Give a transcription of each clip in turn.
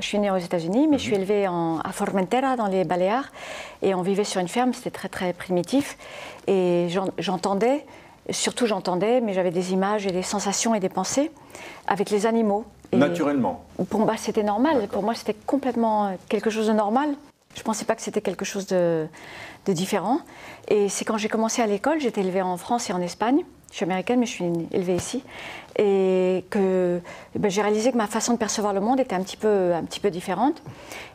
Je suis née aux États-Unis, mais je suis élevée en, à Formentera, dans les Baléares. Et on vivait sur une ferme, c'était très très primitif. Et j'entendais, surtout j'entendais, mais j'avais des images et des sensations et des pensées avec les animaux. Naturellement Pour moi, c'était normal. Pour moi, c'était complètement quelque chose de normal. Je ne pensais pas que c'était quelque chose de, de différent. Et c'est quand j'ai commencé à l'école, j'étais élevée en France et en Espagne. Je suis américaine, mais je suis élevée ici. Et que ben, j'ai réalisé que ma façon de percevoir le monde était un petit peu, un petit peu différente.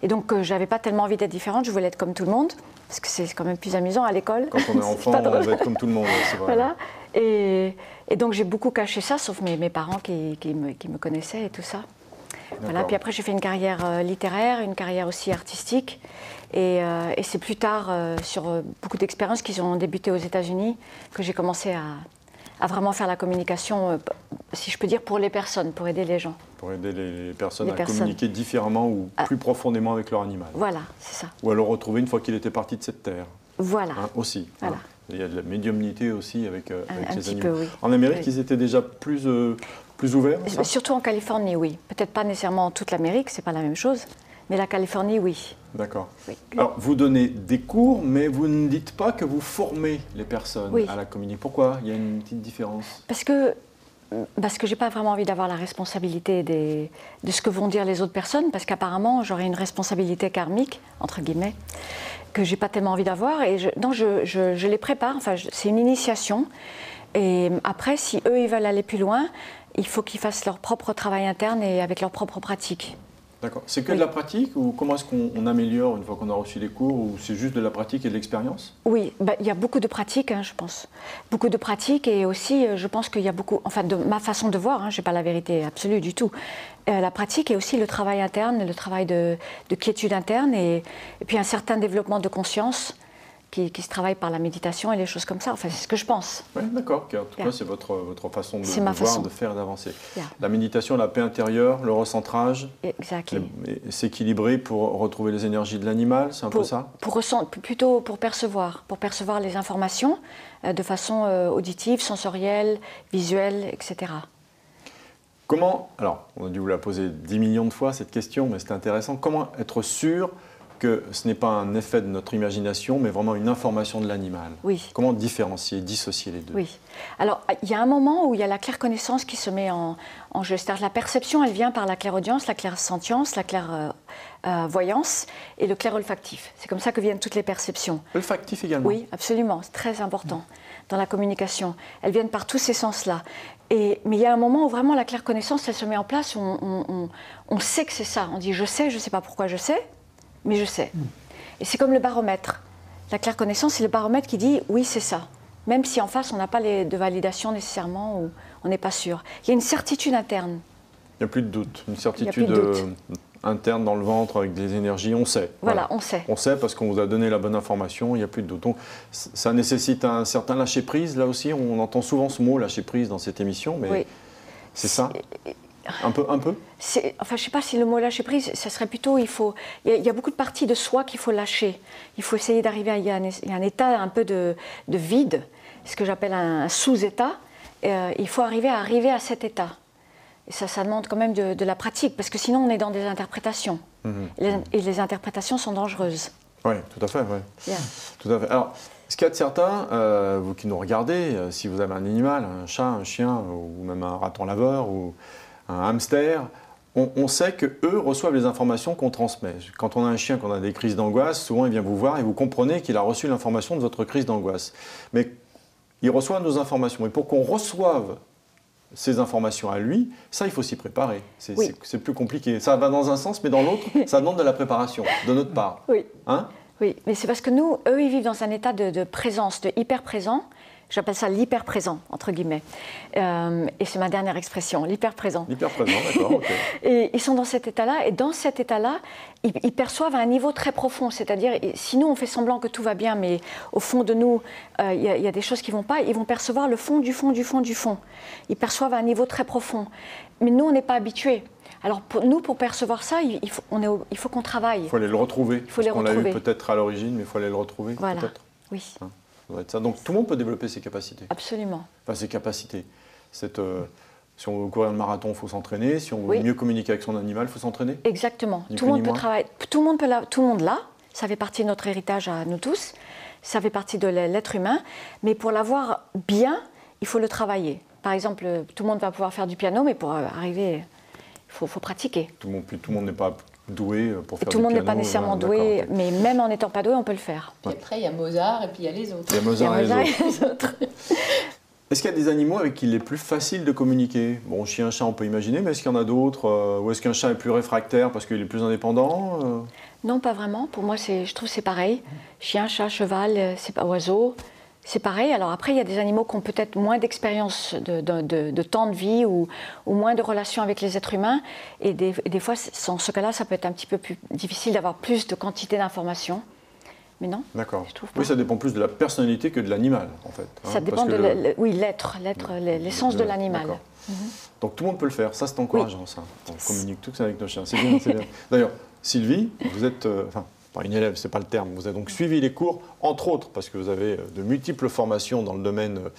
Et donc, je n'avais pas tellement envie d'être différente, je voulais être comme tout le monde, parce que c'est quand même plus amusant à l'école. Quand on est enfant, on veut être comme tout le monde, c'est vrai. Voilà. Et, et donc, j'ai beaucoup caché ça, sauf mes, mes parents qui, qui, me, qui, me, connaissaient et tout ça. Voilà. Puis après, j'ai fait une carrière euh, littéraire, une carrière aussi artistique. Et, euh, et c'est plus tard, euh, sur euh, beaucoup d'expériences qui ont débuté aux États-Unis, que j'ai commencé à, à vraiment faire la communication, euh, si je peux dire, pour les personnes, pour aider les gens. Pour aider les personnes les à personnes. communiquer différemment ou ah. plus profondément avec leur animal. Voilà, c'est ça. Ou à le retrouver une fois qu'il était parti de cette terre. Voilà. Hein, aussi. Hein. Voilà. Hein. Il y a de la médiumnité aussi avec, euh, avec un, les un animaux. Peu, oui. En Amérique, oui. ils étaient déjà plus, euh, plus ouverts Surtout en Californie, oui. Peut-être pas nécessairement en toute l'Amérique, c'est pas la même chose. Mais la Californie, oui. D'accord. Oui. Alors, vous donnez des cours, mais vous ne dites pas que vous formez les personnes oui. à la communication. Pourquoi? Il y a une petite différence Parce que parce que j'ai pas vraiment envie d'avoir la responsabilité des, de ce que vont dire les autres personnes, parce qu'apparemment j'aurais une responsabilité karmique entre guillemets que j'ai pas tellement envie d'avoir. Et je, non, je, je, je, les prépare. Enfin, c'est une initiation. Et après, si eux ils veulent aller plus loin, il faut qu'ils fassent leur propre travail interne et avec leur propre pratique. D'accord. C'est que oui. de la pratique ou comment est-ce qu'on améliore une fois qu'on a reçu les cours ou c'est juste de la pratique et de l'expérience? Oui, bah, il y a beaucoup de pratique, hein, je pense. Beaucoup de pratique et aussi, je pense qu'il y a beaucoup, enfin de ma façon de voir, hein, je n'ai pas la vérité absolue du tout, euh, la pratique et aussi le travail interne, le travail de, de quiétude interne et, et, puis un certain développement de conscience. Qui, qui, se travaille par la méditation et les choses comme ça. Enfin, c'est ce que je pense. Oui, d'accord. En tout yeah. cas, c'est votre, votre façon de, de voir, de faire, d'avancer. Yeah. La méditation, la paix intérieure, le recentrage, exactly. s'équilibrer pour retrouver les énergies de l'animal, c'est un pour, peu ça pour Plutôt pour percevoir, pour percevoir les informations euh, de façon euh, auditive, sensorielle, visuelle, etc. Comment, alors on a dû vous la poser 10 millions de fois cette question, mais c'est intéressant, comment être sûr que ce n'est pas un effet de notre imagination, mais vraiment une information de l'animal. Oui. Comment différencier, dissocier les deux? Oui. Alors, il y a un moment où il y a la claire connaissance qui se met en, en jeu. C'est-à-dire la perception, elle vient par la claire-audience, la claire-sentience, la claire-voyance euh, et le clair-olfactif. C'est comme ça que viennent toutes les perceptions. Olfactif également Oui, absolument. C'est très important dans la communication. Elles viennent par tous ces sens-là. Et, mais il y a un moment où vraiment la claire connaissance, elle se met en place, on, on, on, on sait que c'est ça. On dit je sais, je ne sais pas pourquoi je sais, mais je sais. Et c'est comme le baromètre. La claire connaissance, c'est le baromètre qui dit oui, c'est ça. Même si en face, on n'a pas les, de validation nécessairement ou on n'est pas sûr. Il y a une certitude interne. Il n'y a plus de doute. Une certitude euh, interne dans le ventre avec des énergies, on sait. Voilà, voilà. on sait. On sait parce qu'on vous a donné la bonne information, il n'y a plus de doute. Donc, ça nécessite un certain lâcher-prise, là aussi. On entend souvent ce mot, lâcher-prise, dans cette émission, mais oui. c'est ça? Un peu, un peu Enfin, je ne sais pas si le mot lâcher prise, ça serait plutôt, il faut, il y a, il y a beaucoup de parties de soi qu'il faut lâcher. Il faut essayer d'arriver à, il y, a un, il y a un état un peu de, de vide, ce que j'appelle un sous-état. Euh, il faut arriver à arriver à cet état. Et ça, ça demande quand même de, de, la pratique, parce que sinon on est dans des interprétations. Mmh. Les, et les interprétations sont dangereuses. Oui, tout à fait. Ouais. Yeah. Tout à fait. Alors, ce qu'il y a de certain, euh, vous qui nous regardez, euh, si vous avez un animal, un chat, un chien, ou même un raton laveur, ou un hamster, on, on, sait que eux reçoivent les informations qu'on transmet. Quand on a un chien, qu'on a des crises d'angoisse, souvent il vient vous voir et vous comprenez qu'il a reçu l'information de votre crise d'angoisse. Mais il reçoit nos informations. Et pour qu'on reçoive ces informations à lui, ça, il faut s'y préparer. C'est oui. plus compliqué. Ça va dans un sens, mais dans l'autre, ça demande de la préparation, de notre part. Oui. Hein? Oui, mais c'est parce que nous, eux, ils vivent dans un état de, de présence, de hyper présent. J'appelle ça l'hyper-présent, entre guillemets. Euh, et c'est ma dernière expression, l'hyper-présent. L'hyper-présent, d'accord. Okay. et ils sont dans cet état-là, et dans cet état-là, ils, ils, perçoivent à un niveau très profond. C'est-à-dire, si nous, on fait semblant que tout va bien, mais au fond de nous, il euh, y, y, a des choses qui ne vont pas, ils vont percevoir le fond du fond du fond du fond. Ils perçoivent à un niveau très profond. Mais nous, on n'est pas habitués. Alors pour nous, pour percevoir ça, il faut, on est au, il faut qu'on travaille. Il faut aller le retrouver. Il faut les retrouver. On l'a eu peut-être à l'origine, mais il faut aller le retrouver. Voilà. Oui. Hein ça. Donc tout le monde peut développer ses capacités. Absolument. Enfin, ses capacités. Cette, euh, Si on veut courir le marathon, il faut s'entraîner. Si on veut Oui. mieux communiquer avec son animal, il faut s'entraîner. Exactement. Tout le monde peut travailler. Tout le monde peut la- tout le monde l'a. Ça fait partie de notre héritage à nous tous. Ça fait partie de l'être humain. Mais pour l'avoir bien, il faut le travailler. Par exemple, tout le monde va pouvoir faire du piano, mais pour euh, arriver, il faut, faut pratiquer. Tout le monde, puis tout le monde n'est pas doué euh, pour Et faire tout le monde n'est pas nécessairement doué, mais même en n'étant pas doué, on peut le faire. Puis après, il y a Mozart et puis il y a les autres. Il y a Mozart et les Mozart autres. et les autres. Est-ce qu'il y a des animaux avec qui il est plus facile de communiquer? Bon, chien, chat, on peut imaginer, mais est-ce qu'il y en a d'autres euh, Ou est-ce qu'un chat est plus réfractaire parce qu'il est plus indépendant euh? Non, pas vraiment. Pour moi, je trouve que c'est pareil. Chien, chat, cheval, c'est pas oiseau. C'est pareil. Alors après, il y a des animaux qui ont peut-être moins d'expérience de, de- de- de temps de vie ou, ou moins de relations avec les êtres humains. Et des, et des fois, dans ce cas-là, ça peut être un petit peu plus difficile d'avoir plus de quantité d'informations. Mais non, D'accord. Oui, ça dépend plus de la personnalité que de l'animal, en fait. hein, ça dépend de le- oui, l'être, l'être, l'essence de l'animal. d'accord. Donc tout le monde peut le faire, ça c'est encourageant ça. On communique tous avec nos chiens, c'est bien, c'est bien. D'ailleurs, Sylvie, vous êtes, euh, enfin, pas une élève, c'est pas le terme, vous avez donc suivi les cours, entre autres, parce que vous avez euh, de multiples formations dans le domaine, euh,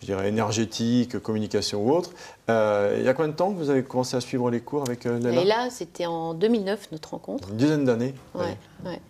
je dirais, énergétique, communication ou autre. Euh, il y a combien de temps que vous avez commencé à suivre les cours avec Léla Et là, c'était en 2009, notre rencontre. Une dizaine d'années. Ouais, ouais.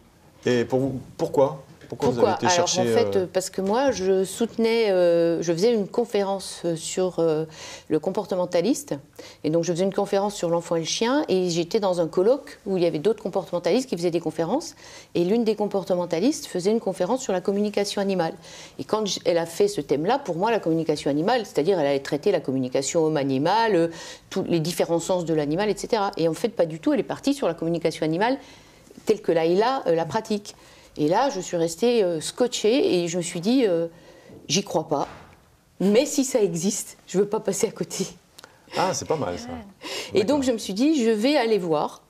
Et pour vous, pourquoi? Pourquoi, vous Pourquoi avez été Alors chercher en fait, euh, parce que moi, je soutenais, euh, je faisais une conférence euh, sur euh, le comportementaliste, et donc je faisais une conférence sur l'enfant et le chien, et j'étais dans un colloque où il y avait d'autres comportementalistes qui faisaient des conférences, et l'une des comportementalistes faisait une conférence sur la communication animale. Et quand elle a fait ce thème-là, pour moi, la communication animale, c'est-à-dire elle allait traiter la communication homme-animal, tous les différents sens de l'animal, etc. Et en fait, pas du tout. Elle est partie sur la communication animale telle que Laïla la pratique. Et là, je suis restée euh, scotchée et je me suis dit, euh, j'y crois pas. Mais si ça existe, je veux pas passer à côté. Ah, c'est pas mal ça. Et donc, je me suis dit, je vais aller voir.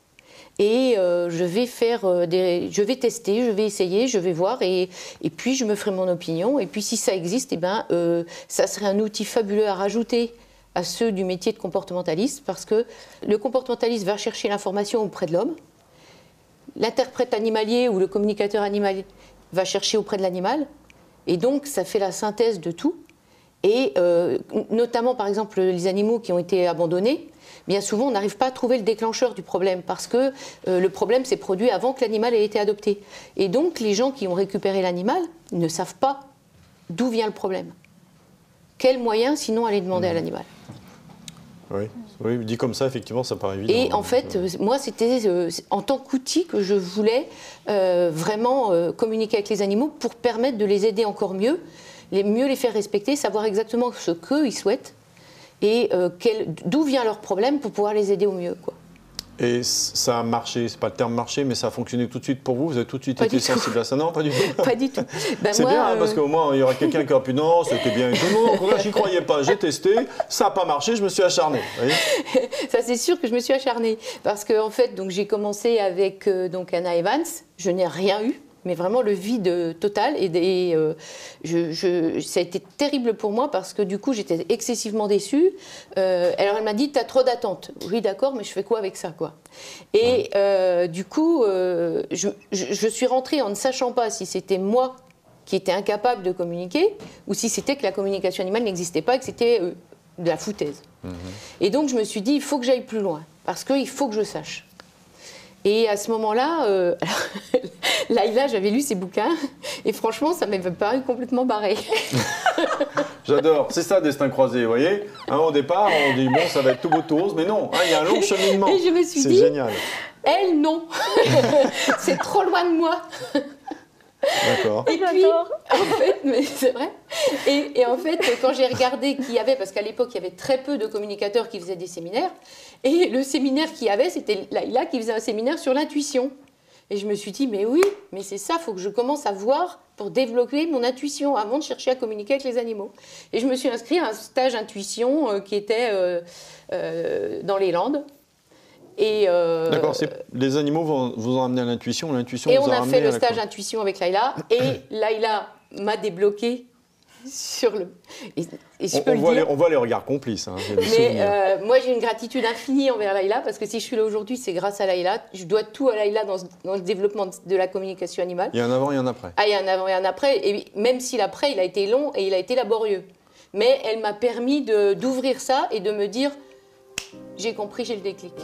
Et euh, je vais faire des, je vais tester, je vais essayer, je vais voir, et, et puis je me ferai mon opinion. Et puis si ça existe, eh ben, ça serait un outil fabuleux à rajouter à ceux du métier de comportementaliste, parce que le comportementaliste va chercher l'information auprès de l'homme, l'interprète animalier ou le communicateur animalier va chercher auprès de l'animal, et donc ça fait la synthèse de tout. Et euh, notamment, par exemple, les animaux qui ont été abandonnés, bien souvent, on n'arrive pas à trouver le déclencheur du problème parce que euh, le problème s'est produit avant que l'animal ait été adopté. Et donc, les gens qui ont récupéré l'animal ne savent pas d'où vient le problème. Quel moyen sinon aller demander à l'animal? Oui. oui, dit comme ça, effectivement, ça paraît évident. Et en fait, euh, moi, c'était euh, en tant qu'outil que je voulais euh, vraiment euh, communiquer avec les animaux pour permettre de les aider encore mieux, les, mieux les faire respecter, savoir exactement ce qu'ils souhaitent et euh, d'où vient leur problème pour pouvoir les aider au mieux. Quoi. Et ça a marché, c'est pas le terme marché, mais ça a fonctionné tout de suite pour vous Vous avez tout de suite Pas été tout. sensible à ça Non, pas du tout. Pas du tout. Ben, C'est bien, hein, euh, parce qu'au moins, il y aura quelqu'un qui aura pu non, c'était bien et tout. Non, non, j'y croyais pas, j'ai testé, ça n'a pas marché, je me suis acharné. Ça, c'est sûr que je me suis acharnée. Parce que, en fait, donc, j'ai commencé avec euh, donc, Anna Evans. Je n'ai rien eu, mais vraiment le vide total. Et, et, euh, je, je- ça a été terrible pour moi parce que, du coup, j'étais excessivement déçue. Euh, alors, elle m'a dit Tu as trop d'attentes. Oui, d'accord, mais je fais quoi avec ça quoi? Et euh, du coup, je, je- suis rentrée en ne sachant pas si c'était moi qui était incapable de communiquer ou si c'était que la communication animale n'existait pas et que c'était de la foutaise. Et donc je me suis dit, il faut que j'aille plus loin, parce qu'il faut que je sache. Et à ce moment-là, euh, Laïla, j'avais lu ses bouquins, et franchement, ça m'avait paru complètement barré. J'adore, c'est ça, destin croisé, vous voyez? Hein, Au départ, on dit, bon, ça va être tout beau, tout rose, mais non, hein, il y a un long cheminement. Et je me suis C'est dit- génial. Elle, non C'est trop loin de moi D'accord. Et puis, en fait, mais c'est vrai. Et, et en fait, quand j'ai regardé qui y avait, parce qu'à l'époque, il y avait très peu de communicateurs qui faisaient des séminaires, et le séminaire qu'il y avait, c'était Laïla qui faisait un séminaire sur l'intuition. Et je me suis dit, mais oui, mais c'est ça, il faut que je commence à voir pour développer mon intuition avant de chercher à communiquer avec les animaux. Et je me suis inscrite à un stage intuition euh, qui était euh, euh, dans les Landes. Et, euh, D'accord, les animaux vont, vous ont amené à l'intuition, l'intuition et vous on a fait le stage intuition avec Laïla. Et Laïla m'a débloqué sur le. Et, et je on, peux on le voit les, dire. on voit les regards complices. hein, Mais euh, moi, j'ai une gratitude infinie envers Laïla parce que si je suis là aujourd'hui, c'est grâce à Laïla. Je dois tout à Laïla dans, dans le développement de, la communication animale. Il y a un avant et un après. Ah, il y a un avant et un après. Et même si l'après, il a été long et il a été laborieux. mais elle m'a permis d'ouvrir ça et de me dire j'ai compris, j'ai le déclic.